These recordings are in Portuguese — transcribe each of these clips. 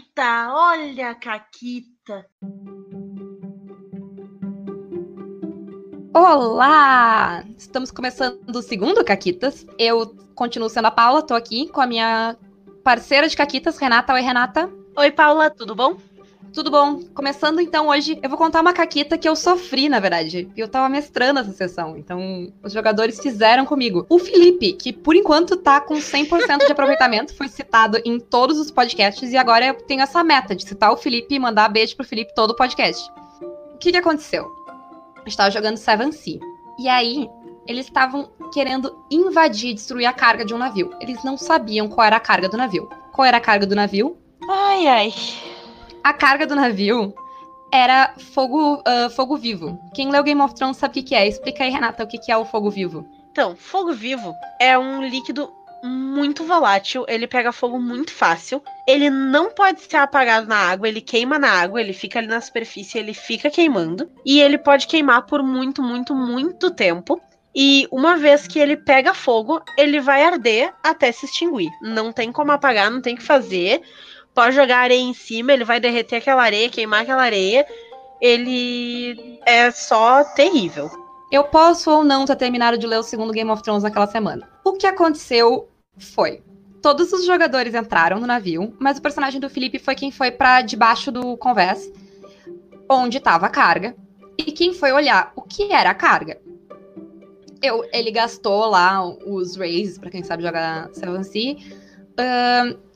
Caquita, olha a Caquita. Olá! Estamos começando o segundo Caquitas. Eu continuo sendo a Paula, tô aqui com a minha parceira de Caquitas, Renata. Oi, Renata. Oi, Paula, tudo bom? Tudo bom? Começando então hoje, eu vou contar uma caquita que eu sofri, na verdade. Eu tava mestrando essa sessão, então os jogadores fizeram comigo. O Felipe, que por enquanto tá com 100% de aproveitamento, foi citado em todos os podcasts e agora eu tenho essa meta de citar o Felipe e mandar beijo pro Felipe todo o podcast. O que que aconteceu? Eu estava jogando Seven Sea. E aí, eles estavam querendo invadir, destruir a carga de um navio. Eles não sabiam qual era a carga do navio. Qual era a carga do navio? Ai, ai. A carga do navio era fogo, uh, fogo vivo. Quem leu Game of Thrones sabe o que, é. Explica aí, Renata, o que é o fogo vivo. Então, fogo vivo é um líquido muito volátil, ele pega fogo muito fácil. Ele não pode ser apagado na água, ele queima na água, ele fica ali na superfície, ele fica queimando. E ele pode queimar por muito, muito, muito tempo. E uma vez que ele pega fogo, ele vai arder até se extinguir. Não tem como apagar, não tem o que fazer. Pode jogar areia em cima, ele vai derreter aquela areia, queimar aquela areia. Ele é só terrível. Eu posso ou não ter terminado de ler o segundo Game of Thrones naquela semana. O que aconteceu foi. Todos os jogadores entraram no navio, mas o personagem do Felipe foi quem foi para debaixo do convés, onde estava a carga. E quem foi olhar o que era a carga? Eu, ele gastou lá os raises, para quem sabe jogar Seven Sea, uh,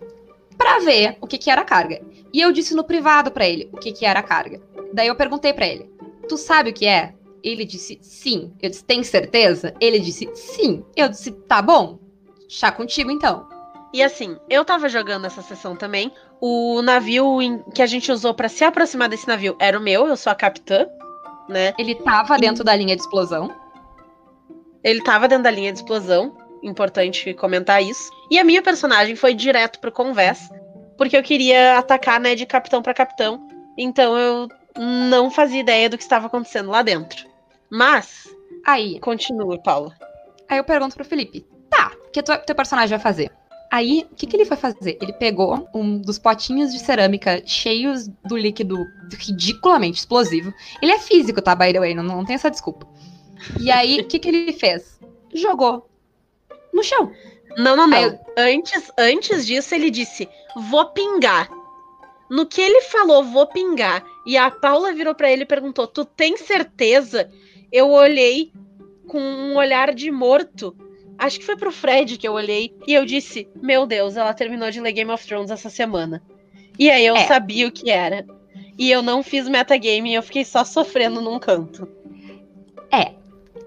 para ver o que, que era a carga. E eu disse no privado para ele o que, que era a carga. Daí eu perguntei para ele: Tu sabe o que é? Ele disse sim. Eu disse: Tem certeza? Ele disse sim. Eu disse: Tá bom. Chá contigo então. E assim, eu tava jogando essa sessão também. O navio em, que a gente usou para se aproximar desse navio era o meu, eu sou a capitã, né? Ele tava e... dentro da linha de explosão. Ele tava dentro da linha de explosão, importante comentar isso. E a minha personagem foi direto pro convés, porque eu queria atacar, né, de capitão para capitão. Então eu não fazia ideia do que estava acontecendo lá dentro. Mas, aí, continua, Paula. Aí eu pergunto pro Felipe: "Tá, o que teu, teu personagem vai fazer?" Aí, o que, que ele foi fazer? Ele pegou um dos potinhos de cerâmica cheios do líquido ridiculamente explosivo. Ele é físico, tá, by the way, não, não tem essa desculpa. E aí, o que, que ele fez? Jogou no chão. Não, não, não. Eu... Antes, antes disso, ele disse: vou pingar. No que ele falou, vou pingar, e a Paula virou para ele e perguntou: Tu tem certeza? Eu olhei com um olhar de morto Acho que foi pro Fred que eu olhei e eu disse: Meu Deus, ela terminou de ler Game of Thrones essa semana. E aí eu é. sabia o que era. E eu não fiz metagame e eu fiquei só sofrendo num canto. É.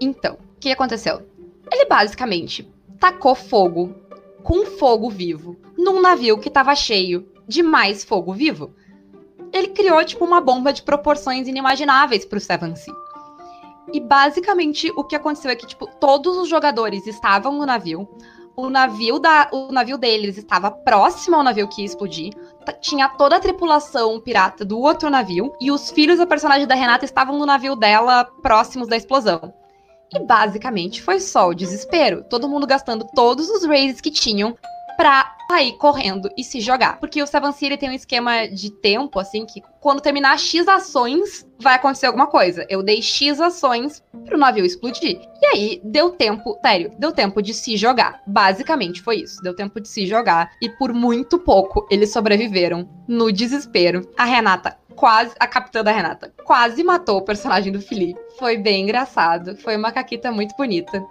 Então, o que aconteceu? Ele basicamente tacou fogo com fogo vivo num navio que tava cheio de mais fogo vivo. Ele criou, tipo, uma bomba de proporções inimagináveis pro Seven Sea. E basicamente o que aconteceu é que, tipo, todos os jogadores estavam no navio. O navio, da, o navio deles estava próximo ao navio que ia explodir. Tinha toda a tripulação pirata do outro navio. E os filhos da personagem da Renata estavam no navio dela, próximos da explosão. E basicamente foi só o desespero. Todo mundo gastando todos os raises que tinham pra sair correndo e se jogar. Porque o Seven City tem um esquema de tempo, assim, que quando terminar X ações, vai acontecer alguma coisa. Eu dei X ações pro navio explodir. E aí, deu tempo, sério, deu tempo de se jogar. Basicamente foi isso. Deu tempo de se jogar. E por muito pouco, eles sobreviveram no desespero. A Renata quase, a capitã da Renata, quase matou o personagem do Felipe. Foi bem engraçado. Foi uma caquita muito bonita.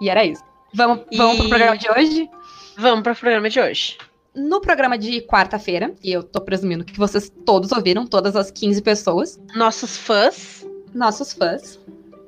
E era isso. Vamos, e... vamos pro programa de hoje? Vamos para o programa de hoje. No programa de quarta-feira, e eu tô presumindo que vocês todos ouviram, todas as 15 pessoas. Nossos fãs. Nossos fãs.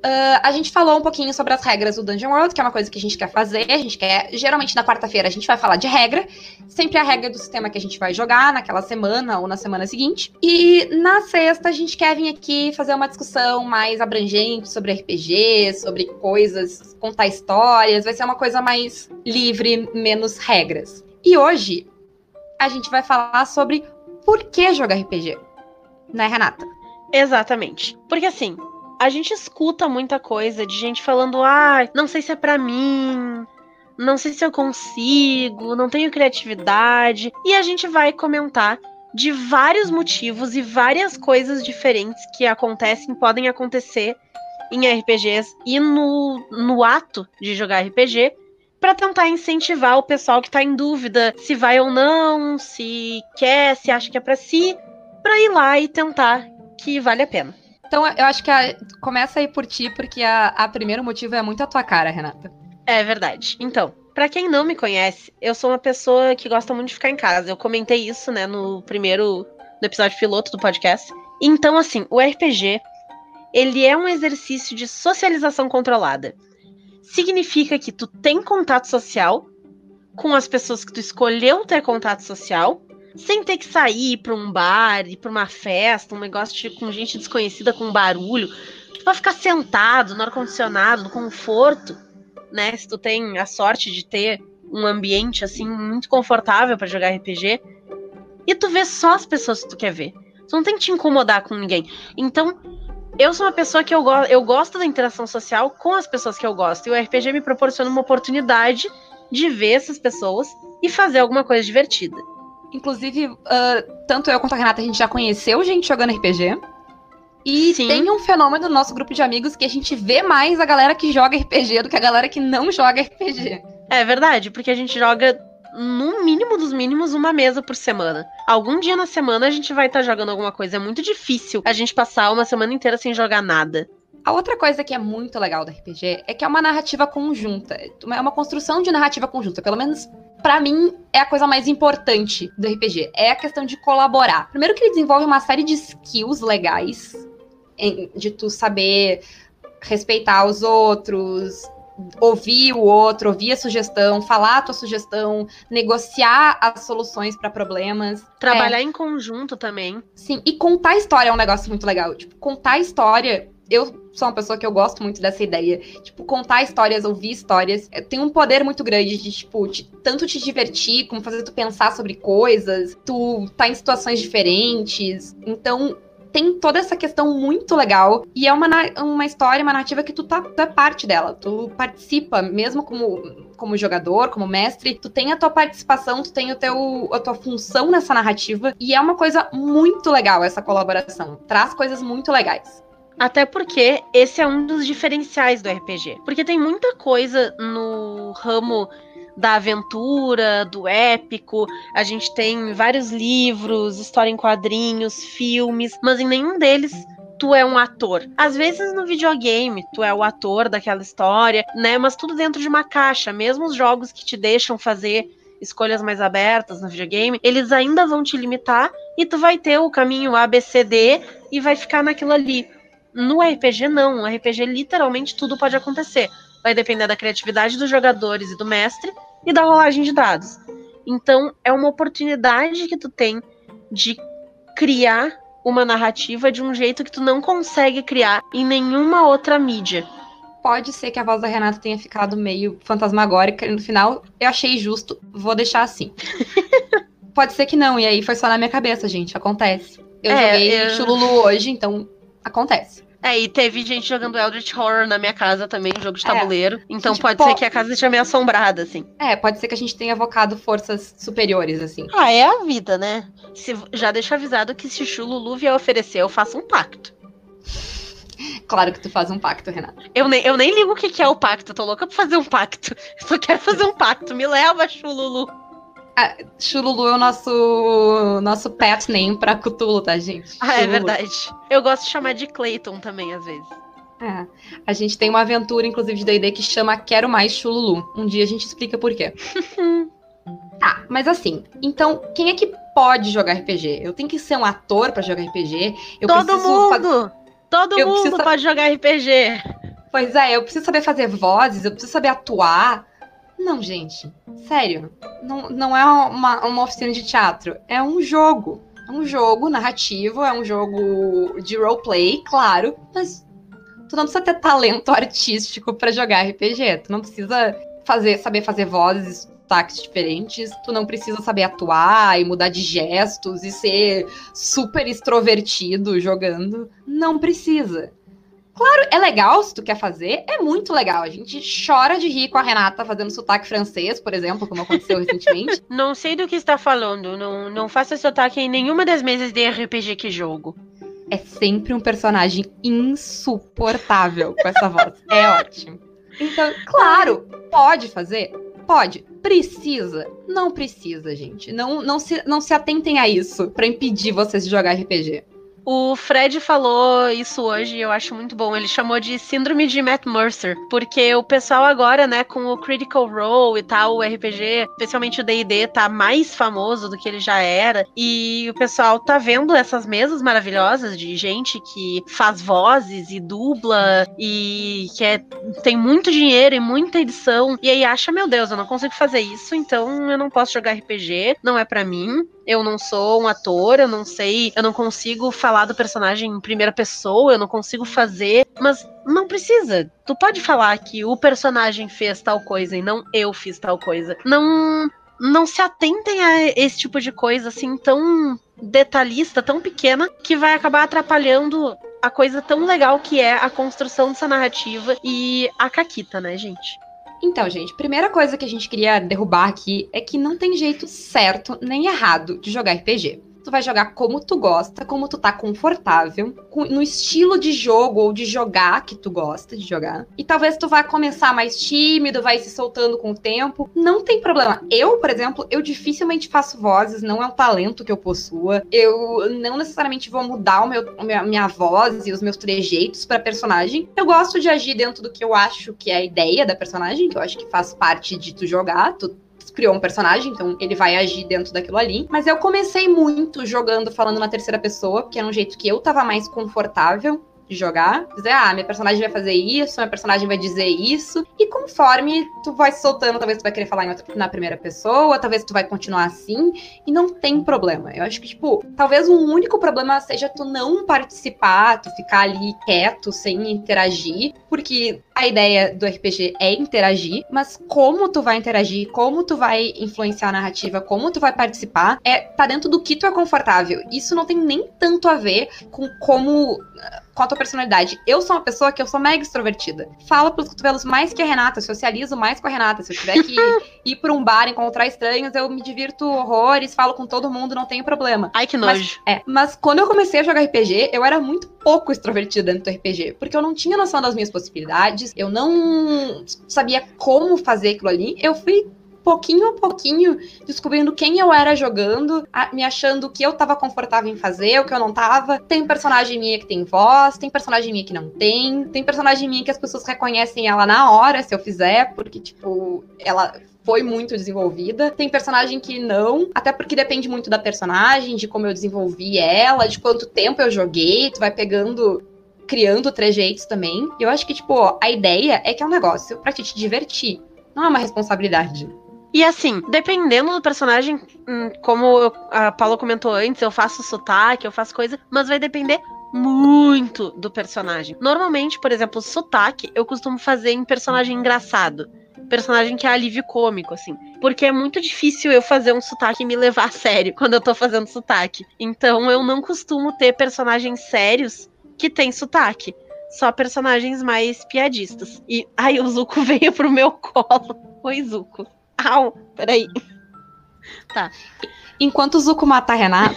Uh, a gente falou um pouquinho sobre as regras do Dungeon World, que é uma coisa que a gente quer fazer. A gente quer. Geralmente na quarta-feira a gente vai falar de regra. Sempre a regra do sistema que a gente vai jogar naquela semana ou na semana seguinte. E na sexta a gente quer vir aqui fazer uma discussão mais abrangente sobre RPG, sobre coisas, contar histórias. Vai ser uma coisa mais livre, menos regras. E hoje a gente vai falar sobre por que jogar RPG. Né, Renata? Exatamente. Porque assim, a gente escuta muita coisa de gente falando: ah, não sei se é para mim, não sei se eu consigo, não tenho criatividade. E a gente vai comentar de vários motivos e várias coisas diferentes que acontecem, podem acontecer em RPGs e no, no ato de jogar RPG para tentar incentivar o pessoal que tá em dúvida se vai ou não, se quer, se acha que é para si, para ir lá e tentar que vale a pena. Então eu acho que a, começa aí por ti, porque a, a primeiro motivo é muito a tua cara, Renata. É verdade. Então, para quem não me conhece, eu sou uma pessoa que gosta muito de ficar em casa. Eu comentei isso, né, no primeiro no episódio piloto do podcast. Então, assim, o RPG, ele é um exercício de socialização controlada. Significa que tu tem contato social com as pessoas que tu escolheu ter contato social, sem ter que sair para um bar, ir para uma festa, um negócio de, com gente desconhecida com barulho. Tu vai ficar sentado no ar-condicionado, no conforto né? Se tu tem a sorte de ter um ambiente assim muito confortável para jogar RPG, e tu vê só as pessoas que tu quer ver. Tu não tem que te incomodar com ninguém. Então, eu sou uma pessoa que eu, go eu gosto da interação social com as pessoas que eu gosto. E o RPG me proporciona uma oportunidade de ver essas pessoas e fazer alguma coisa divertida. Inclusive, uh, tanto eu quanto a Renata, a gente já conheceu gente jogando RPG. E Sim. tem um fenômeno no nosso grupo de amigos que a gente vê mais a galera que joga RPG do que a galera que não joga RPG. É verdade, porque a gente joga no mínimo dos mínimos uma mesa por semana. Algum dia na semana a gente vai estar tá jogando alguma coisa. É muito difícil a gente passar uma semana inteira sem jogar nada. A outra coisa que é muito legal do RPG é que é uma narrativa conjunta. É uma construção de narrativa conjunta. Pelo menos para mim é a coisa mais importante do RPG. É a questão de colaborar. Primeiro que ele desenvolve uma série de skills legais de tu saber respeitar os outros, ouvir o outro, ouvir a sugestão, falar a tua sugestão, negociar as soluções para problemas. Trabalhar é. em conjunto também. Sim, e contar a história é um negócio muito legal. Tipo, contar a história. Eu sou uma pessoa que eu gosto muito dessa ideia. Tipo, contar histórias, ouvir histórias, tem um poder muito grande de, tipo, de, tanto te divertir, como fazer tu pensar sobre coisas, tu tá em situações diferentes. Então, tem toda essa questão muito legal. E é uma, uma história, uma narrativa que tu, tá, tu é parte dela. Tu participa, mesmo como, como jogador, como mestre, tu tem a tua participação, tu tem o teu, a tua função nessa narrativa. E é uma coisa muito legal essa colaboração. Traz coisas muito legais. Até porque esse é um dos diferenciais do RPG. Porque tem muita coisa no ramo da aventura, do épico. A gente tem vários livros, história em quadrinhos, filmes, mas em nenhum deles tu é um ator. Às vezes no videogame tu é o ator daquela história, né? Mas tudo dentro de uma caixa. Mesmo os jogos que te deixam fazer escolhas mais abertas no videogame, eles ainda vão te limitar e tu vai ter o caminho A, B, C, D e vai ficar naquilo ali. No RPG não, no RPG literalmente tudo pode acontecer. Vai depender da criatividade dos jogadores e do mestre e da rolagem de dados. Então, é uma oportunidade que tu tem de criar uma narrativa de um jeito que tu não consegue criar em nenhuma outra mídia. Pode ser que a voz da Renata tenha ficado meio fantasmagórica e no final eu achei justo, vou deixar assim. Pode ser que não, e aí foi só na minha cabeça, gente, acontece. Eu é, joguei eu... Chululu hoje, então acontece. É, e teve gente jogando Eldritch Horror na minha casa também, um jogo de é. tabuleiro. É. Então pode ser que a casa esteja meio assombrada, assim. É, pode ser que a gente tenha evocado forças superiores, assim. Ah, é a vida, né? Se, já deixo avisado que se o Lulu vier oferecer, eu faço um pacto. Claro que tu faz um pacto, Renata. Eu nem, eu nem ligo o que, que é o pacto, tô louca pra fazer um pacto. Eu só quero fazer um pacto, me leva, Chululu. Ah, Chululu é o nosso, nosso pet name pra Cthulhu, tá, gente? Ah, é verdade. Eu gosto de chamar de Clayton também, às vezes. É. A gente tem uma aventura, inclusive, de D&D que chama Quero Mais Chululu. Um dia a gente explica por quê. tá, mas assim, então, quem é que pode jogar RPG? Eu tenho que ser um ator para jogar RPG? Eu Todo mundo! Todo eu mundo preciso... pode jogar RPG! Pois é, eu preciso saber fazer vozes, eu preciso saber atuar. Não, gente. Sério. Não, não é uma, uma oficina de teatro. É um jogo. É um jogo narrativo, é um jogo de roleplay, claro. Mas tu não precisa ter talento artístico para jogar RPG. Tu não precisa fazer, saber fazer vozes sotaques diferentes, tu não precisa saber atuar e mudar de gestos e ser super extrovertido jogando. Não precisa. Claro, é legal se tu quer fazer, é muito legal. A gente chora de rir com a Renata fazendo sotaque francês, por exemplo, como aconteceu recentemente. Não sei do que está falando. Não, não faça sotaque em nenhuma das mesas de RPG que jogo. É sempre um personagem insuportável com essa voz. É ótimo. Então, claro, pode fazer? Pode. Precisa? Não precisa, gente. Não, não, se, não se atentem a isso para impedir vocês de jogar RPG. O Fred falou isso hoje e eu acho muito bom. Ele chamou de síndrome de Matt Mercer, porque o pessoal agora, né, com o Critical Role e tal, o RPG, especialmente o D&D, tá mais famoso do que ele já era, e o pessoal tá vendo essas mesas maravilhosas de gente que faz vozes e dubla e que é, tem muito dinheiro e muita edição, e aí acha, meu Deus, eu não consigo fazer isso, então eu não posso jogar RPG, não é para mim eu não sou um ator, eu não sei, eu não consigo falar do personagem em primeira pessoa, eu não consigo fazer, mas não precisa. Tu pode falar que o personagem fez tal coisa e não eu fiz tal coisa. Não não se atentem a esse tipo de coisa assim tão detalhista, tão pequena, que vai acabar atrapalhando a coisa tão legal que é a construção dessa narrativa e a caquita, né, gente? Então, gente, primeira coisa que a gente queria derrubar aqui é que não tem jeito certo nem errado de jogar RPG tu vai jogar como tu gosta, como tu tá confortável, no estilo de jogo ou de jogar que tu gosta de jogar. E talvez tu vá começar mais tímido, vai se soltando com o tempo. Não tem problema. Eu, por exemplo, eu dificilmente faço vozes, não é um talento que eu possua. Eu não necessariamente vou mudar o meu, minha, minha voz e os meus trejeitos para personagem. Eu gosto de agir dentro do que eu acho que é a ideia da personagem, que eu acho que faz parte de tu jogar. Tu criou um personagem, então ele vai agir dentro daquilo ali. Mas eu comecei muito jogando falando na terceira pessoa, que era um jeito que eu tava mais confortável de jogar, dizer, ah, minha personagem vai fazer isso, minha personagem vai dizer isso, e conforme tu vai soltando, talvez tu vai querer falar outra, na primeira pessoa, talvez tu vai continuar assim, e não tem problema. Eu acho que, tipo, talvez o único problema seja tu não participar, tu ficar ali quieto, sem interagir, porque a ideia do RPG é interagir, mas como tu vai interagir, como tu vai influenciar a narrativa, como tu vai participar, é tá dentro do que tu é confortável. Isso não tem nem tanto a ver com como com a tua personalidade. Eu sou uma pessoa que eu sou mega extrovertida. Falo pros cotovelos mais que a Renata, socializo mais com a Renata. Se eu tiver que ir pra um bar, encontrar estranhos, eu me divirto horrores, falo com todo mundo, não tem problema. Ai, que nojo. Mas, é, mas quando eu comecei a jogar RPG, eu era muito pouco extrovertida dentro do RPG, porque eu não tinha noção das minhas possibilidades, eu não sabia como fazer aquilo ali. Eu fui pouquinho a pouquinho, descobrindo quem eu era jogando, me achando o que eu tava confortável em fazer, o que eu não tava. Tem personagem minha que tem voz, tem personagem minha que não tem, tem personagem minha que as pessoas reconhecem ela na hora, se eu fizer, porque, tipo, ela foi muito desenvolvida. Tem personagem que não, até porque depende muito da personagem, de como eu desenvolvi ela, de quanto tempo eu joguei, tu vai pegando criando trejeitos também. Eu acho que, tipo, a ideia é que é um negócio te, te divertir. Não é uma responsabilidade. E assim, dependendo do personagem, hum, como a Paula comentou antes, eu faço sotaque, eu faço coisa, mas vai depender muito do personagem. Normalmente, por exemplo, sotaque eu costumo fazer em personagem engraçado. Personagem que é alívio cômico, assim. Porque é muito difícil eu fazer um sotaque e me levar a sério quando eu tô fazendo sotaque. Então eu não costumo ter personagens sérios que têm sotaque. Só personagens mais piadistas. E aí o Zuko veio pro meu colo. Oi, Zuko. Au, peraí. Tá. Enquanto o Zuko mata a Renata,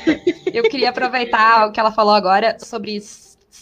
eu queria aproveitar o que ela falou agora sobre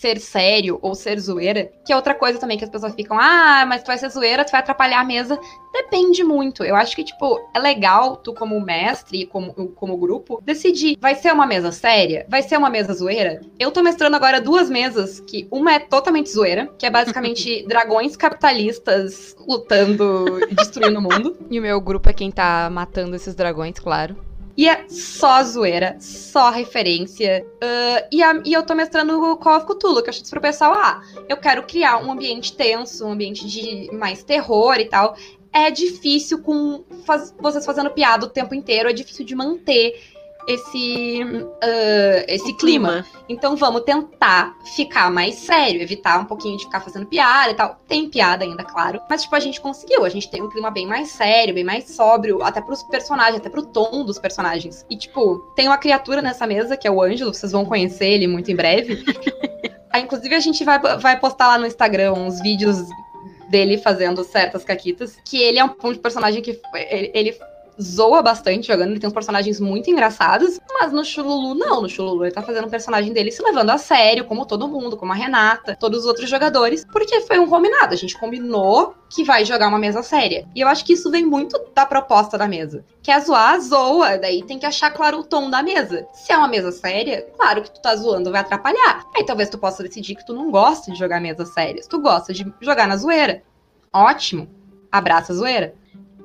ser sério ou ser zoeira, que é outra coisa também que as pessoas ficam, ah, mas tu vai ser zoeira, tu vai atrapalhar a mesa. Depende muito. Eu acho que, tipo, é legal tu, como mestre e como, como grupo, decidir. Vai ser uma mesa séria? Vai ser uma mesa zoeira? Eu tô mestrando agora duas mesas, que uma é totalmente zoeira, que é basicamente dragões capitalistas lutando e destruindo o mundo. E o meu grupo é quem tá matando esses dragões, claro. E é só zoeira, só referência. Uh, e, a, e, eu tô mestrando o Call of Cthulhu, que eu disse pro pessoal, ah, eu quero criar um ambiente tenso, um ambiente de mais terror e tal. É difícil com faz, vocês fazendo piada o tempo inteiro, é difícil de manter esse, uh, esse clima. clima. Então vamos tentar ficar mais sério, evitar um pouquinho de ficar fazendo piada e tal. Tem piada ainda, claro. Mas, tipo, a gente conseguiu. A gente tem um clima bem mais sério, bem mais sóbrio, até pros personagens, até pro tom dos personagens. E, tipo, tem uma criatura nessa mesa, que é o Ângelo, vocês vão conhecer ele muito em breve. Ah, inclusive, a gente vai, vai postar lá no Instagram uns vídeos dele fazendo certas caquitas. Que ele é um, um personagem que ele, ele zoa bastante jogando, ele tem uns personagens muito engraçados, mas no Chululu não, no Chululu ele tá fazendo um personagem dele se levando a sério, como todo mundo, como a Renata, todos os outros jogadores, porque foi um combinado, a gente combinou que vai jogar uma mesa séria. E eu acho que isso vem muito da proposta da mesa. Quer zoar, zoa, daí tem que achar claro o tom da mesa. Se é uma mesa séria, claro que tu tá zoando vai atrapalhar. Aí talvez tu possa decidir que tu não gosta de jogar mesas sérias, tu gosta de jogar na zoeira. Ótimo, abraça a zoeira.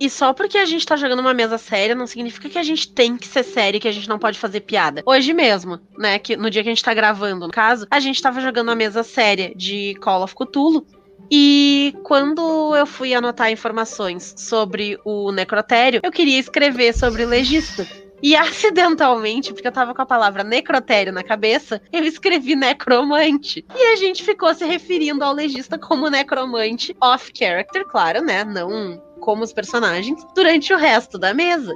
E só porque a gente tá jogando uma mesa séria não significa que a gente tem que ser sério que a gente não pode fazer piada. Hoje mesmo, né, que no dia que a gente tá gravando, no caso, a gente tava jogando uma mesa séria de Call of Cthulhu. E quando eu fui anotar informações sobre o necrotério, eu queria escrever sobre o legista. E acidentalmente, porque eu tava com a palavra necrotério na cabeça, eu escrevi necromante. E a gente ficou se referindo ao legista como necromante off-character, claro, né? Não como os personagens durante o resto da mesa.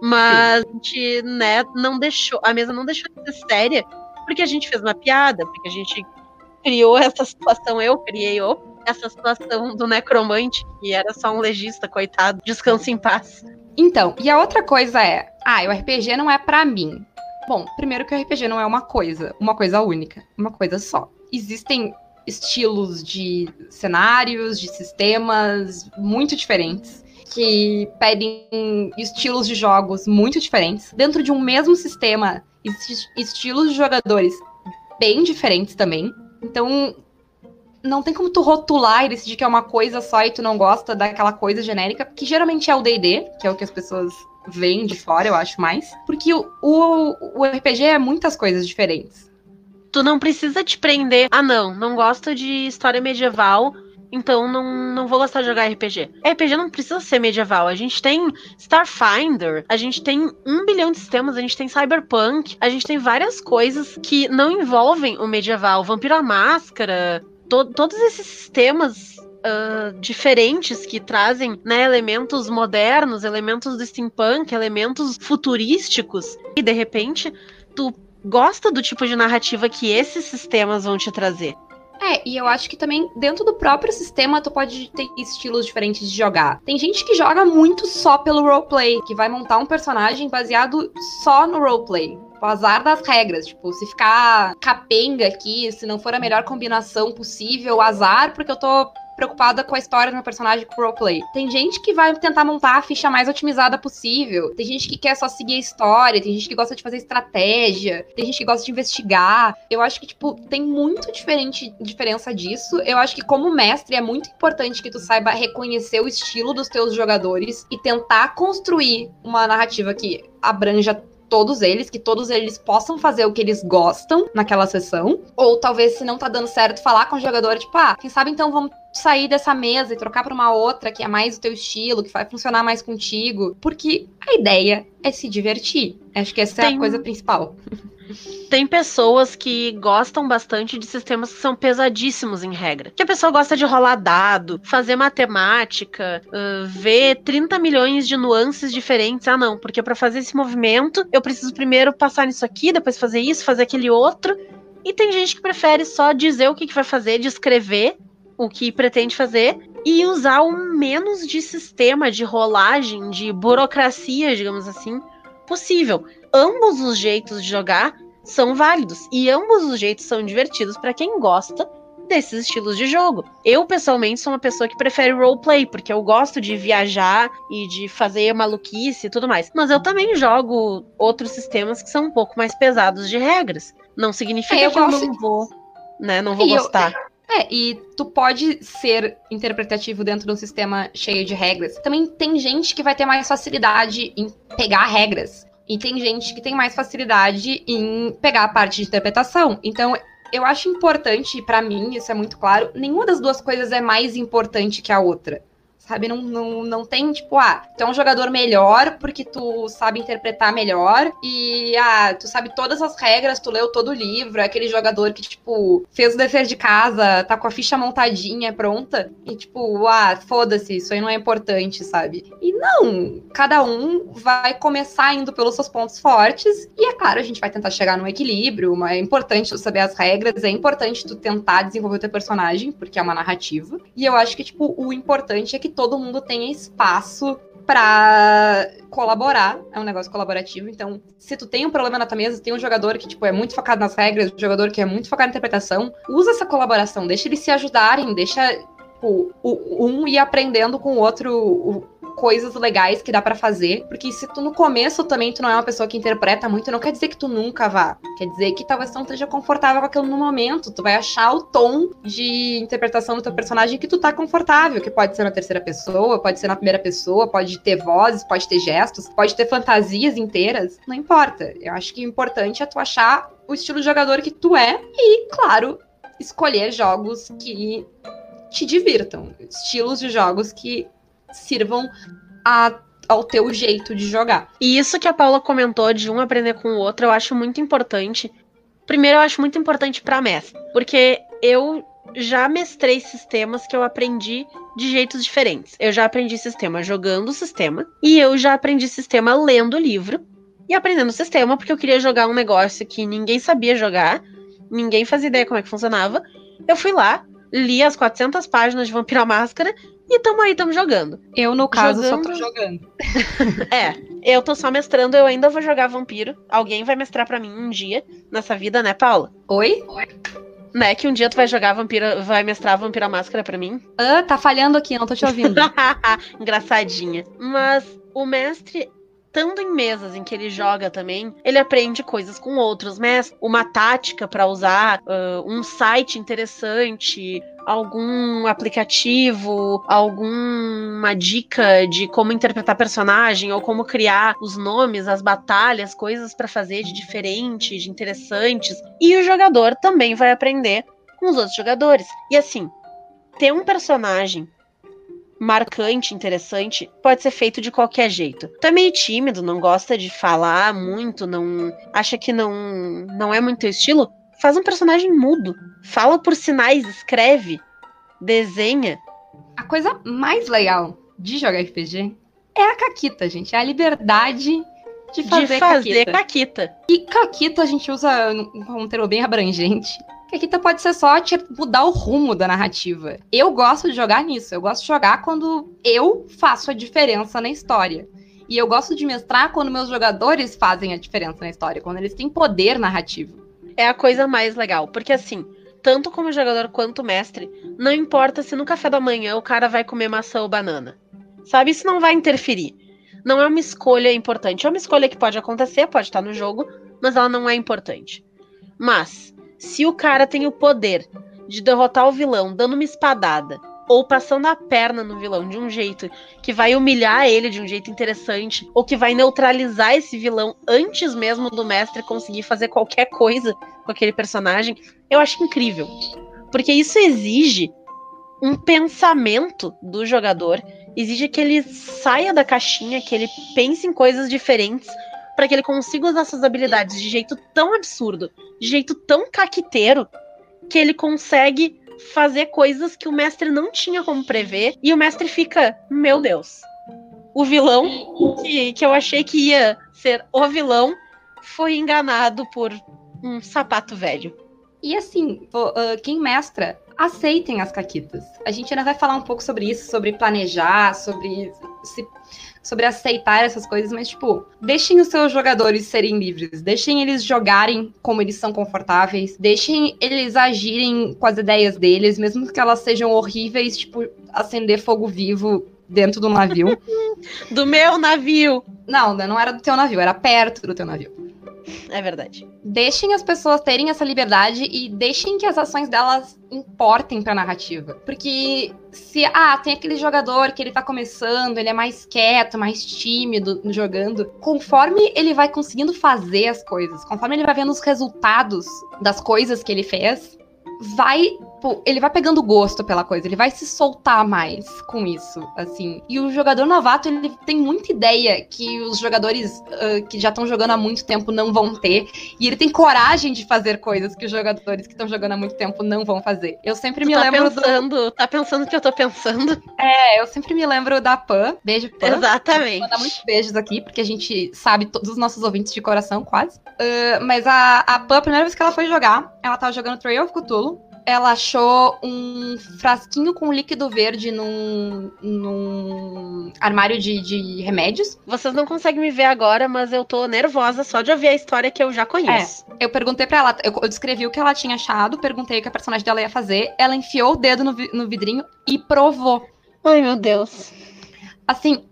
Mas Sim. a gente, né, não deixou. A mesa não deixou de ser séria, porque a gente fez uma piada, porque a gente criou essa situação, eu criei essa situação do necromante, que era só um legista, coitado, descanse em paz. Então, e a outra coisa é, ah, o RPG não é para mim. Bom, primeiro que o RPG não é uma coisa, uma coisa única, uma coisa só. Existem estilos de cenários, de sistemas muito diferentes, que pedem estilos de jogos muito diferentes. Dentro de um mesmo sistema, existem estilos de jogadores bem diferentes também. Então, não tem como tu rotular e decidir que é uma coisa só e tu não gosta daquela coisa genérica, que geralmente é o D&D, que é o que as pessoas veem de fora, eu acho mais. Porque o, o, o RPG é muitas coisas diferentes tu não precisa te prender. Ah, não, não gosto de história medieval. Então não, não vou gostar de jogar RPG. RPG não precisa ser medieval. A gente tem Starfinder, a gente tem um bilhão de sistemas, a gente tem Cyberpunk, a gente tem várias coisas que não envolvem o medieval. Vampiro à Máscara, to todos esses sistemas Uh, diferentes que trazem né, elementos modernos, elementos do steampunk, elementos futurísticos, e de repente tu gosta do tipo de narrativa que esses sistemas vão te trazer. É, e eu acho que também dentro do próprio sistema tu pode ter estilos diferentes de jogar. Tem gente que joga muito só pelo roleplay, que vai montar um personagem baseado só no roleplay. O azar das regras, tipo, se ficar capenga aqui, se não for a melhor combinação possível, azar, porque eu tô preocupada com a história do meu personagem com o roleplay. Tem gente que vai tentar montar a ficha mais otimizada possível. Tem gente que quer só seguir a história. Tem gente que gosta de fazer estratégia. Tem gente que gosta de investigar. Eu acho que, tipo, tem muito diferente diferença disso. Eu acho que, como mestre, é muito importante que tu saiba reconhecer o estilo dos teus jogadores e tentar construir uma narrativa que abranja todos eles, que todos eles possam fazer o que eles gostam naquela sessão. Ou talvez, se não tá dando certo, falar com o jogador, tipo, ah, quem sabe então vamos sair dessa mesa e trocar para uma outra que é mais o teu estilo, que vai funcionar mais contigo. Porque a ideia é se divertir. Acho que essa Tem... é a coisa principal. Tem pessoas que gostam bastante de sistemas que são pesadíssimos em regra. Que a pessoa gosta de rolar dado, fazer matemática, uh, ver 30 milhões de nuances diferentes. Ah, não, porque para fazer esse movimento eu preciso primeiro passar nisso aqui, depois fazer isso, fazer aquele outro. E tem gente que prefere só dizer o que, que vai fazer, descrever o que pretende fazer e usar o menos de sistema de rolagem, de burocracia, digamos assim, possível. Ambos os jeitos de jogar são válidos e ambos os jeitos são divertidos para quem gosta desses estilos de jogo. Eu, pessoalmente, sou uma pessoa que prefere roleplay, porque eu gosto de viajar e de fazer maluquice e tudo mais. Mas eu também jogo outros sistemas que são um pouco mais pesados de regras. Não significa é, que eu não vou, né, não vou e gostar. Eu... É, e tu pode ser interpretativo dentro de um sistema cheio de regras. Também tem gente que vai ter mais facilidade em pegar regras. E tem gente que tem mais facilidade em pegar a parte de interpretação. Então, eu acho importante, para mim, isso é muito claro, nenhuma das duas coisas é mais importante que a outra. Sabe? Não, não, não tem, tipo, ah, tu é um jogador melhor porque tu sabe interpretar melhor e, ah, tu sabe todas as regras, tu leu todo o livro, é aquele jogador que, tipo, fez o dever de casa, tá com a ficha montadinha, pronta, e, tipo, ah, foda-se, isso aí não é importante, sabe? E não, cada um vai começar indo pelos seus pontos fortes e, é claro, a gente vai tentar chegar num equilíbrio, mas é importante tu saber as regras, é importante tu tentar desenvolver o teu personagem, porque é uma narrativa, e eu acho que, tipo, o importante é que todo mundo tenha espaço para colaborar, é um negócio colaborativo. Então, se tu tem um problema na tua mesa, tem um jogador que tipo é muito focado nas regras, um jogador que é muito focado na interpretação, usa essa colaboração, deixa eles se ajudarem, deixa tipo, um ir aprendendo com o outro coisas legais que dá para fazer, porque se tu no começo também tu não é uma pessoa que interpreta muito, não quer dizer que tu nunca vá. Quer dizer que talvez tu não esteja confortável com aquilo no momento. Tu vai achar o tom de interpretação do teu personagem que tu tá confortável, que pode ser na terceira pessoa, pode ser na primeira pessoa, pode ter vozes, pode ter gestos, pode ter fantasias inteiras. Não importa. Eu acho que o importante é tu achar o estilo de jogador que tu é e, claro, escolher jogos que te divirtam, estilos de jogos que sirvam a, ao teu jeito de jogar. E isso que a Paula comentou de um aprender com o outro, eu acho muito importante. Primeiro, eu acho muito importante para mestre, porque eu já mestrei sistemas que eu aprendi de jeitos diferentes. Eu já aprendi sistema jogando o sistema e eu já aprendi sistema lendo o livro e aprendendo o sistema porque eu queria jogar um negócio que ninguém sabia jogar, ninguém fazia ideia como é que funcionava. Eu fui lá, li as 400 páginas de Vampira Máscara e tamo aí, tamo jogando. Eu, no caso, jogando... só tô jogando. é, eu tô só mestrando, eu ainda vou jogar vampiro. Alguém vai mestrar para mim um dia nessa vida, né, Paula? Oi? Oi. Né, que um dia tu vai jogar vampira, vai mestrar vampira máscara para mim. Ah, tá falhando aqui, não tô te ouvindo. Engraçadinha. Mas o mestre estando em mesas em que ele joga também, ele aprende coisas com outros mestres, uma tática para usar, uh, um site interessante, algum aplicativo, alguma dica de como interpretar personagem ou como criar os nomes, as batalhas, coisas para fazer de diferente, de interessantes. E o jogador também vai aprender com os outros jogadores. E assim, ter um personagem marcante, interessante, pode ser feito de qualquer jeito. Tu é meio tímido, não gosta de falar muito, não acha que não não é muito teu estilo? Faz um personagem mudo, fala por sinais, escreve, desenha. A coisa mais legal de jogar RPG é a caquita, gente, é a liberdade de fazer, de fazer caquita. caquita. E caquita a gente usa um termo bem abrangente aqui pode ser só mudar o rumo da narrativa. Eu gosto de jogar nisso. Eu gosto de jogar quando eu faço a diferença na história. E eu gosto de mestrar quando meus jogadores fazem a diferença na história, quando eles têm poder narrativo. É a coisa mais legal, porque assim, tanto como jogador quanto mestre, não importa se no café da manhã o cara vai comer maçã ou banana. Sabe, isso não vai interferir. Não é uma escolha importante. É uma escolha que pode acontecer, pode estar no jogo, mas ela não é importante. Mas se o cara tem o poder de derrotar o vilão dando uma espadada ou passando a perna no vilão de um jeito que vai humilhar ele de um jeito interessante, ou que vai neutralizar esse vilão antes mesmo do mestre conseguir fazer qualquer coisa com aquele personagem, eu acho incrível. Porque isso exige um pensamento do jogador, exige que ele saia da caixinha, que ele pense em coisas diferentes para que ele consiga usar suas habilidades de jeito tão absurdo, de jeito tão caqueteiro, que ele consegue fazer coisas que o mestre não tinha como prever, e o mestre fica, meu Deus. O vilão que, que eu achei que ia ser o vilão foi enganado por um sapato velho. E assim, quem mestra, aceitem as caquitas. A gente ainda vai falar um pouco sobre isso, sobre planejar, sobre se sobre aceitar essas coisas, mas, tipo, deixem os seus jogadores serem livres, deixem eles jogarem como eles são confortáveis, deixem eles agirem com as ideias deles, mesmo que elas sejam horríveis, tipo, acender fogo vivo dentro do navio. do meu navio! Não, não era do teu navio, era perto do teu navio. É verdade. Deixem as pessoas terem essa liberdade e deixem que as ações delas importem pra narrativa. Porque se, ah, tem aquele jogador que ele tá começando, ele é mais quieto, mais tímido jogando, conforme ele vai conseguindo fazer as coisas, conforme ele vai vendo os resultados das coisas que ele fez, vai tipo, ele vai pegando gosto pela coisa, ele vai se soltar mais com isso, assim. E o jogador novato, ele tem muita ideia que os jogadores uh, que já estão jogando há muito tempo não vão ter. E ele tem coragem de fazer coisas que os jogadores que estão jogando há muito tempo não vão fazer. Eu sempre Tu me tá lembro pensando, do. tá pensando que eu tô pensando. É, eu sempre me lembro da Pan. Beijo, Pan. Exatamente. Vou mandar muitos beijos aqui, porque a gente sabe todos os nossos ouvintes de coração, quase. Uh, mas a, a Pan, a primeira vez que ela foi jogar, ela tava jogando Trail of Cthulhu. Ela achou um frasquinho com líquido verde num, num armário de, de remédios. Vocês não conseguem me ver agora, mas eu tô nervosa só de ouvir a história que eu já conheço. Eu perguntei pra ela, eu, eu descrevi o que ela tinha achado, perguntei o que a personagem dela ia fazer. Ela enfiou o dedo no, no vidrinho e provou. Ai, meu Deus. Assim,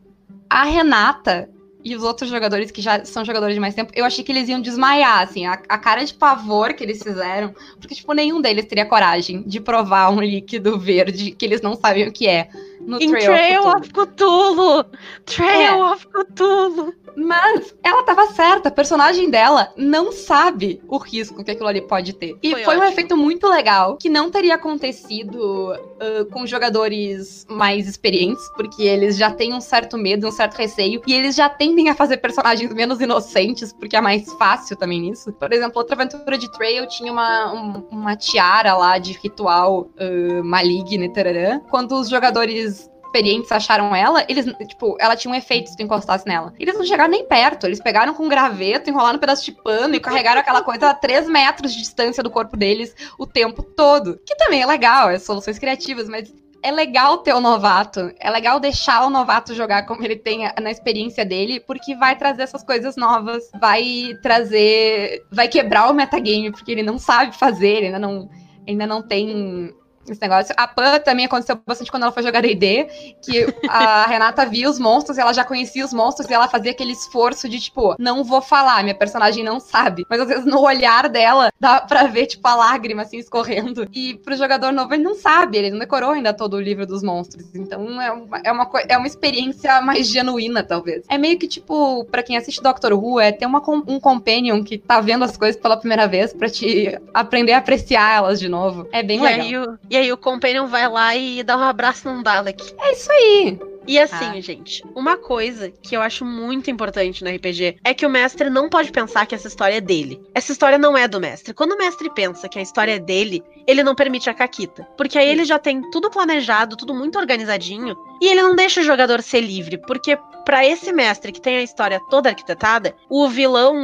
a Renata e os outros jogadores que já são jogadores de mais tempo, eu achei que eles iam desmaiar, assim, a, a cara de pavor que eles fizeram, porque, tipo, nenhum deles teria coragem de provar um líquido verde que eles não sabem o que é. No Em Trail, of of Cthulhu! Trail É. of Cthulhu! Mas ela tava certa, a personagem dela não sabe o risco que aquilo ali pode ter. E Foi foi, um efeito muito legal, que não teria acontecido ah, com jogadores mais experientes, porque eles já têm um certo medo, um certo receio, e eles já tendem a fazer personagens menos inocentes, porque é mais fácil também nisso. Por exemplo, outra aventura de Trail tinha uma, um- uma tiara lá de ritual ah, maligno e tararã. Quando os jogadores experientes acharam ela, eles, tipo, ela tinha um efeito se tu encostasse nela. Eles não chegaram nem perto, eles pegaram com um graveto, enrolaram um pedaço de pano e carregaram aquela coisa a 3 metros de distância do corpo deles o tempo todo. Que também é legal, é soluções criativas, mas é legal ter o novato, é legal deixar o novato jogar como ele tem na experiência dele, porque vai trazer essas coisas novas, vai trazer, vai quebrar o metagame, porque ele não sabe fazer, ainda não, ainda não tem esse negócio. A Pan também aconteceu bastante quando ela foi jogar D&D, que a Renata via os monstros, ela já conhecia os monstros e ela fazia aquele esforço de, tipo, não vou falar, minha personagem não sabe. Mas às vezes no olhar dela dá pra ver, tipo, a lágrima assim escorrendo. E pro jogador novo ele não sabe, ele não decorou ainda todo o livro dos monstros. Então é uma, é uma, é uma experiência mais genuína, talvez. É meio que, tipo, pra quem assiste Doctor Who, é ter uma, um companion que tá vendo as coisas pela primeira vez pra te aprender a apreciar elas de novo. É bem E legal. aí, o, e aí o Companion vai lá e dá um abraço num Dalek. É isso aí. E assim, Ah. gente, uma coisa que eu acho muito importante no RPG é que o mestre não pode pensar que essa história é dele. Essa história não é do mestre. Quando o mestre pensa que a história é dele, ele não permite a caquita. Porque aí ele já tem tudo planejado, tudo muito organizadinho, e ele não deixa o jogador ser livre. Porque pra esse mestre que tem a história toda arquitetada, o vilão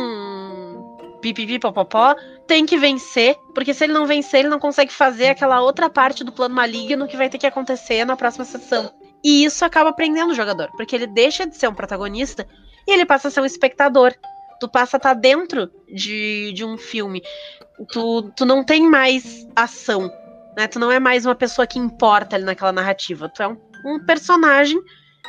pipipi popopó tem que vencer, porque se ele não vencer, ele não consegue fazer aquela outra parte do plano maligno que vai ter que acontecer na próxima sessão. E isso acaba prendendo o jogador, porque ele deixa de ser um protagonista e ele passa a ser um espectador. Tu passa a estar dentro de, de um filme. Tu, tu não tem mais ação, né? Tu não é mais uma pessoa que importa ali naquela narrativa. Tu é um, um personagem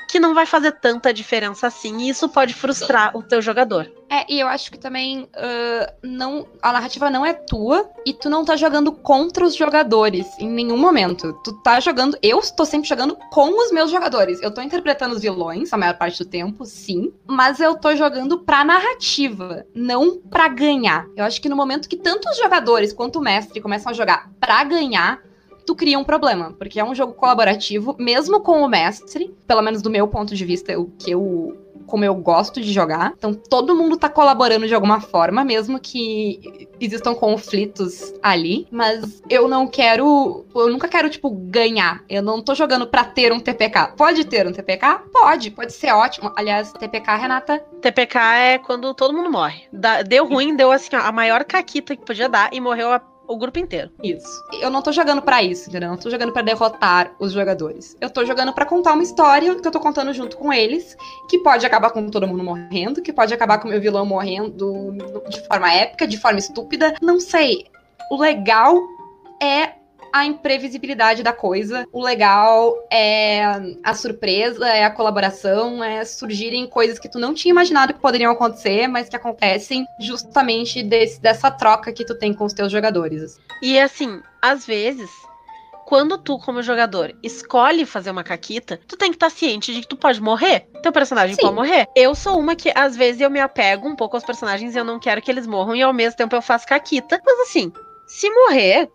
que não vai fazer tanta diferença assim, e isso pode frustrar o teu jogador. É, e eu acho que também ah, não, a narrativa não é tua e tu não tá jogando contra os jogadores em nenhum momento. Tu tá jogando. Eu estou sempre jogando com os meus jogadores. Eu tô interpretando os vilões a maior parte do tempo, sim. Mas eu tô jogando pra narrativa, não pra ganhar. Eu acho que no momento que tanto os jogadores quanto o mestre começam a jogar pra ganhar. Tu cria um problema, porque é um jogo colaborativo, mesmo com o mestre, pelo menos do meu ponto de vista, o que eu como eu gosto de jogar. Então todo mundo tá colaborando de alguma forma, mesmo que existam conflitos ali. Mas eu não quero. Eu nunca quero, tipo, ganhar. Eu não tô jogando pra ter um TPK. Pode ter um TPK? Pode, pode ser ótimo. Aliás, TPK, Renata, TPK é quando todo mundo morre. Deu ruim, deu assim, ó, a maior caquita que podia dar e morreu a- o grupo inteiro. Isso. Eu não tô jogando pra isso, entendeu? Eu não tô jogando pra derrotar os jogadores. Eu tô jogando pra contar uma história que eu tô contando junto com eles, que pode acabar com todo mundo morrendo, que pode acabar com o meu vilão morrendo de forma épica, de forma estúpida. Não sei. O legal é a imprevisibilidade da coisa. O legal é a surpresa, é a colaboração, é surgirem coisas que tu não tinha imaginado que poderiam acontecer, mas que acontecem justamente desse- dessa troca que tu tem com os teus jogadores. E assim, às vezes, quando tu, como jogador, escolhe fazer uma caquita, tu tem que estar ciente de que tu pode morrer. Teu personagem Sim. pode morrer. Eu sou uma que, às vezes, eu me apego um pouco aos personagens e eu não quero que eles morram, e ao mesmo tempo eu faço caquita. Mas assim, se morrer,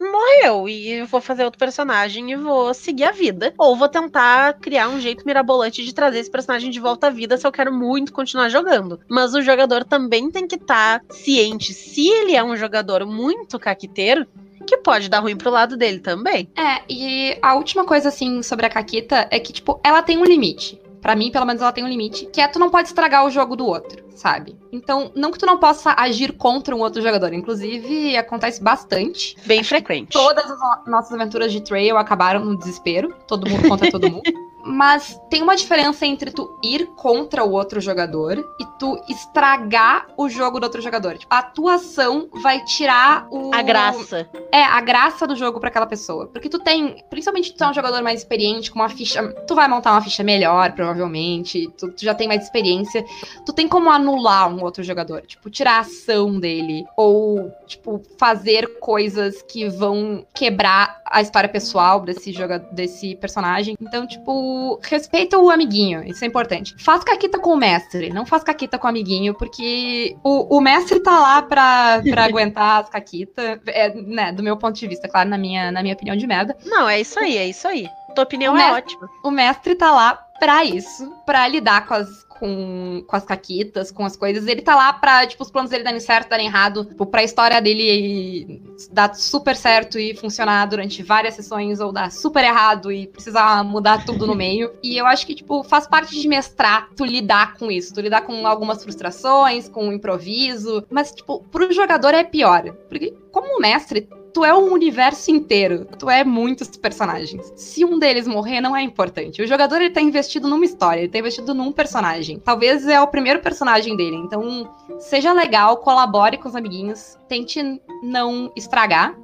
morreu e vou fazer outro personagem e vou seguir a vida. Ou vou tentar criar um jeito mirabolante de trazer esse personagem de volta à vida se eu quero muito continuar jogando. Mas o jogador também tem que estar tá ciente se ele é um jogador muito caquiteiro que pode dar ruim pro lado dele também. É, e a última coisa, assim, sobre a Caquita é que, tipo, ela tem um limite. Para mim, pelo menos, ela tem um limite, que é tu não pode estragar o jogo do outro, sabe? Então, não que tu não possa agir contra um outro jogador. Inclusive, acontece bastante. Bem frequente. Todas as nossas aventuras de trail acabaram no desespero. Todo mundo contra todo mundo. Mas tem uma diferença entre tu ir contra o outro jogador e tu estragar o jogo do outro jogador. Tipo, a tua ação vai tirar o. A graça. É, a graça do jogo para aquela pessoa. Porque tu tem. Principalmente tu é um jogador mais experiente, com uma ficha. Tu vai montar uma ficha melhor, provavelmente. Tu, tu já tem mais experiência. Tu tem como anular um outro jogador. Tipo, tirar a ação dele. Ou, tipo, fazer coisas que vão quebrar a história pessoal desse, joga desse personagem. Então, tipo respeita o amiguinho, isso é importante. Faz caquita com o mestre, não faz caquita com o amiguinho, porque o, o mestre tá lá pra, pra aguentar as caquitas, é, né, do meu ponto de vista, claro, na minha, na minha opinião de merda. Não, é isso aí, é isso aí. Tua opinião é ótima. O mestre tá lá pra isso, pra lidar com as, com, com as caquitas, com as coisas. Ele tá lá pra, tipo, os planos dele darem certo, darem errado, tipo, pra história dele dar super certo e funcionar durante várias sessões, ou dar super errado e precisar mudar tudo no meio. E eu acho que, tipo, faz parte de mestrar tu lidar com isso, tu lidar com algumas frustrações, com o improviso. Mas, tipo, pro jogador é pior. Porque, como mestre, tu é um universo inteiro. Tu é muitos personagens. Se um deles morrer, não é importante. O jogador ele tá investido numa história, ele tá investido num personagem. Talvez é o primeiro personagem dele. Então, seja legal, colabore com os amiguinhos, tente não estragar.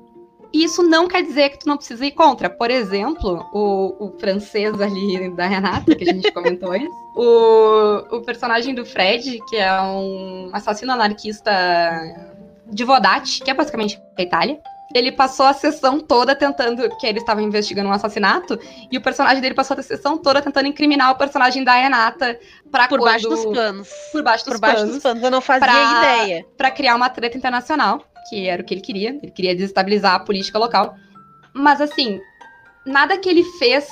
E isso não quer dizer que tu não precisa ir contra. Por exemplo, o, o francês ali da Renata, que a gente comentou antes. O, o personagem do Fred, que é um assassino anarquista de Vodate, que é basicamente a Itália ele passou a sessão toda tentando. que ele estava investigando um assassinato, e o personagem dele passou a sessão toda tentando incriminar o personagem da Renata pra Por quando, baixo dos panos. Por baixo dos Por baixo panos. dos panos, eu não fazia pra, ideia. Pra criar uma treta internacional, que era o que ele queria. Ele queria desestabilizar a política local. Mas assim, nada que ele fez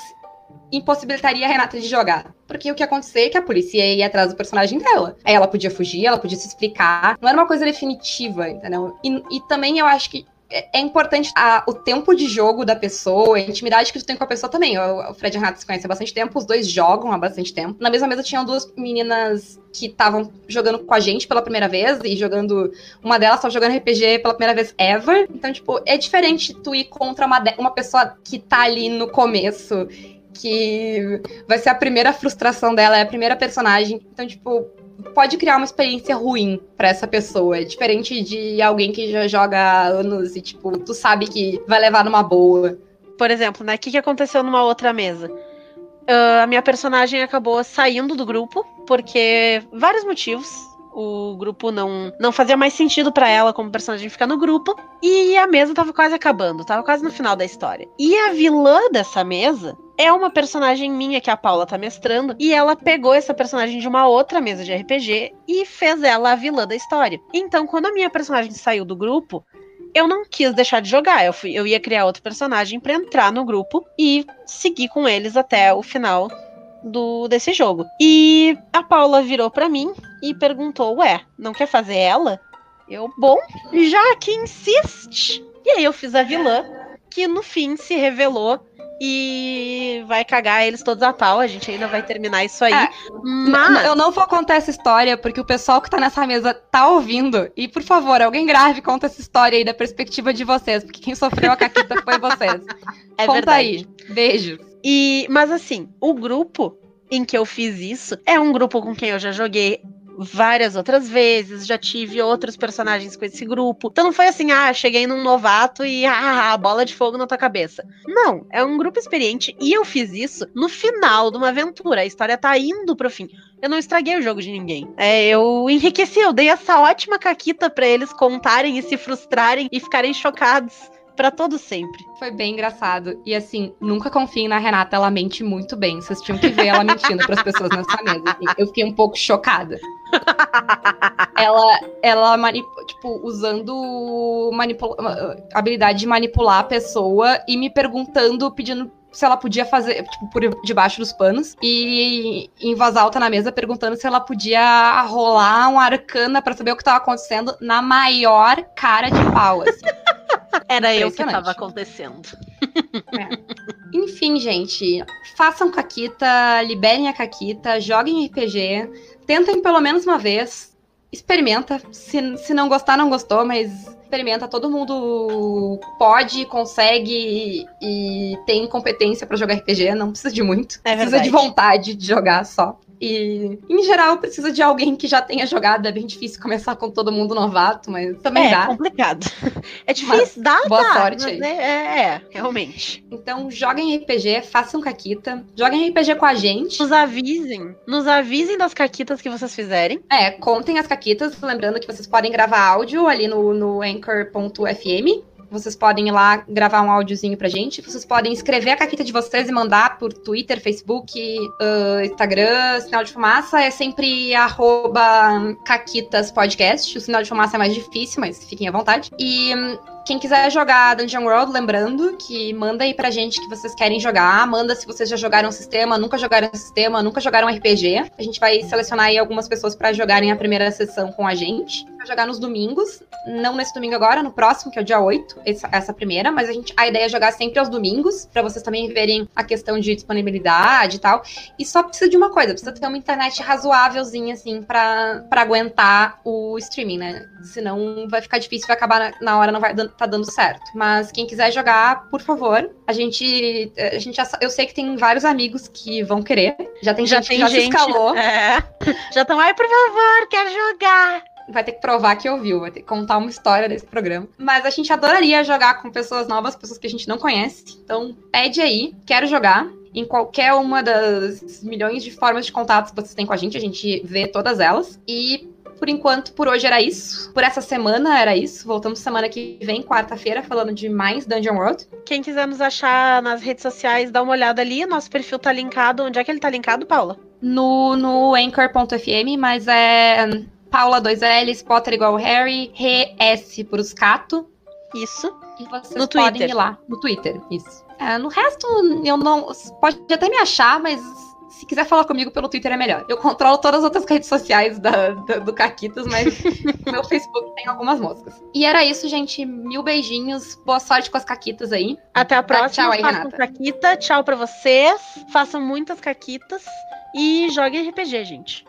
impossibilitaria a Renata de jogar. Porque o que ia acontecer é que a polícia ia atrás do personagem dela. Aí ela podia fugir, ela podia se explicar. Não era uma coisa definitiva, entendeu? E, e também eu acho que é, importante a, o tempo de jogo da pessoa, a intimidade que tu tem com a pessoa também. O, o Fred e a Renata se conhecem há bastante tempo, os dois jogam há bastante tempo. Na mesma mesa tinham duas meninas que estavam jogando com a gente pela primeira vez e jogando. Uma delas estava jogando RPG pela primeira vez ever. Então, tipo, é diferente tu ir contra uma, uma pessoa que tá ali no começo que vai ser a primeira frustração dela, é a primeira personagem. Então, tipo, pode criar uma experiência ruim para essa pessoa. É diferente de alguém que já joga há anos e, tipo, tu sabe que vai levar numa boa. Por exemplo, né? O que, que aconteceu numa outra mesa? Uh, a minha personagem acabou saindo do grupo, porque vários motivos o grupo não, não fazia mais sentido para ela como personagem ficar no grupo. E a mesa tava quase acabando, tava quase no final da história. E a vilã dessa mesa é uma personagem minha que a Paula tá mestrando. E ela pegou essa personagem de uma outra mesa de RPG e fez ela a vilã da história. Então, quando a minha personagem saiu do grupo, eu não quis deixar de jogar. Eu, fui, eu ia criar outro personagem para entrar no grupo e seguir com eles até o final do desse jogo. E a Paula virou para mim e perguntou: "Ué, não quer fazer ela?" Eu, bom, já que insiste. E aí eu fiz a vilã, que no fim se revelou e vai cagar eles todos a pau. A gente ainda vai terminar isso aí. É, mas... Eu não vou contar essa história porque o pessoal que tá nessa mesa tá ouvindo. E por favor, alguém grave conta essa história aí da perspectiva de vocês, porque quem sofreu a caquita foi vocês. É conta verdade. aí. Beijo. E, mas assim, o grupo em que eu fiz isso é um grupo com quem eu já joguei várias outras vezes, já tive outros personagens com esse grupo. Então não foi assim, ah, cheguei num novato e ah, bola de fogo na tua cabeça. Não, é um grupo experiente e eu fiz isso no final de uma aventura. A história tá indo pro fim. Eu não estraguei o jogo de ninguém. É, eu enriqueci, eu dei essa ótima caquita para eles contarem e se frustrarem e ficarem chocados Pra todo sempre. Foi bem engraçado. E assim, nunca confiem na Renata, ela mente muito bem. Vocês tinham que ver ela mentindo pras pessoas nessa mesa. assim. Eu fiquei um pouco chocada. ela, ela tipo, usando habilidade de manipular a pessoa e me perguntando, pedindo se ela podia fazer, tipo, por debaixo dos panos. E em voz alta na mesa, perguntando se ela podia rolar um arcana pra saber o que tava acontecendo na maior cara de pau, assim. Era eu que Impressionante. tava acontecendo. Enfim, gente, façam caquita, liberem a caquita, joguem RPG, tentem pelo menos uma vez, experimenta. Se, se não gostar, não gostou, mas experimenta. Todo mundo pode, consegue e tem competência pra jogar RPG, não precisa de muito. É precisa de vontade de jogar só. E, em geral, precisa de alguém que já tenha jogado. É bem difícil começar com todo mundo novato, mas também é dá. complicado. É difícil, dá, boa dá, sorte mas aí. É, é, é, realmente. Então, joguem RPG, façam caquita, joguem RPG com a gente. Nos avisem. Nos avisem das caquitas que vocês fizerem. É, contem as caquitas, lembrando que vocês podem gravar áudio ali no, no anchor.fm. Vocês podem ir lá gravar um áudiozinho pra gente. Vocês podem escrever a caquita de vocês e mandar por Twitter, Facebook, ah, Instagram, sinal de fumaça. É sempre arroba caquitas podcast. O sinal de fumaça é mais difícil, mas fiquem à vontade. E hum, quem quiser jogar Dungeon World, lembrando que manda aí pra gente que vocês querem jogar. Manda se vocês já jogaram o sistema, nunca jogaram o sistema, nunca jogaram RPG. A gente vai selecionar aí algumas pessoas pra jogarem a primeira sessão com a gente. Vai jogar nos domingos. Não nesse domingo agora, no próximo, que é o dia 8, essa, essa primeira. Mas a, gente, a ideia é jogar sempre aos domingos, pra vocês também verem a questão de disponibilidade e tal. E só precisa de uma coisa, precisa ter uma internet razoávelzinha, assim, pra aguentar o streaming, né? Senão vai ficar difícil, vai acabar na, na hora, não vai dan- tá dando certo. Mas quem quiser jogar, por favor, a gente. A gente já, eu sei que tem vários amigos que vão querer. Já tem Já gente tem que já gente. se escalou. É. Já estão, ai, por favor, quero jogar. Vai ter que provar que ouviu, vai ter que contar uma história desse programa. Mas a gente adoraria jogar com pessoas novas, pessoas que a gente não conhece. Então, pede aí, quero jogar. Em qualquer uma das milhões de formas de contatos que vocês têm com a gente, a gente vê todas elas. E por enquanto, por hoje era isso. Por essa semana era isso. Voltamos semana que vem, quarta-feira, falando de mais Dungeon World. Quem quiser nos achar nas redes sociais, dá uma olhada ali. Nosso perfil tá linkado. Onde é que ele tá linkado, Paula? No, no anchor.fm, mas é Paula 2Ls, Potter igual Harry, RS por Oscato. Isso. E vocês No podem Twitter. ir lá no Twitter, isso. É, no resto, eu não. Pode até me achar, mas se quiser falar comigo pelo Twitter é melhor. Eu controlo todas as outras redes sociais da, da- do Caquitas, mas meu Facebook tem algumas moscas. E era isso, gente. Mil beijinhos. Boa sorte com as Caquitas aí. Até a próxima. tchau aí, Renata. caquita. Tchau pra vocês. Façam muitas caquitas. E joguem RPG, gente.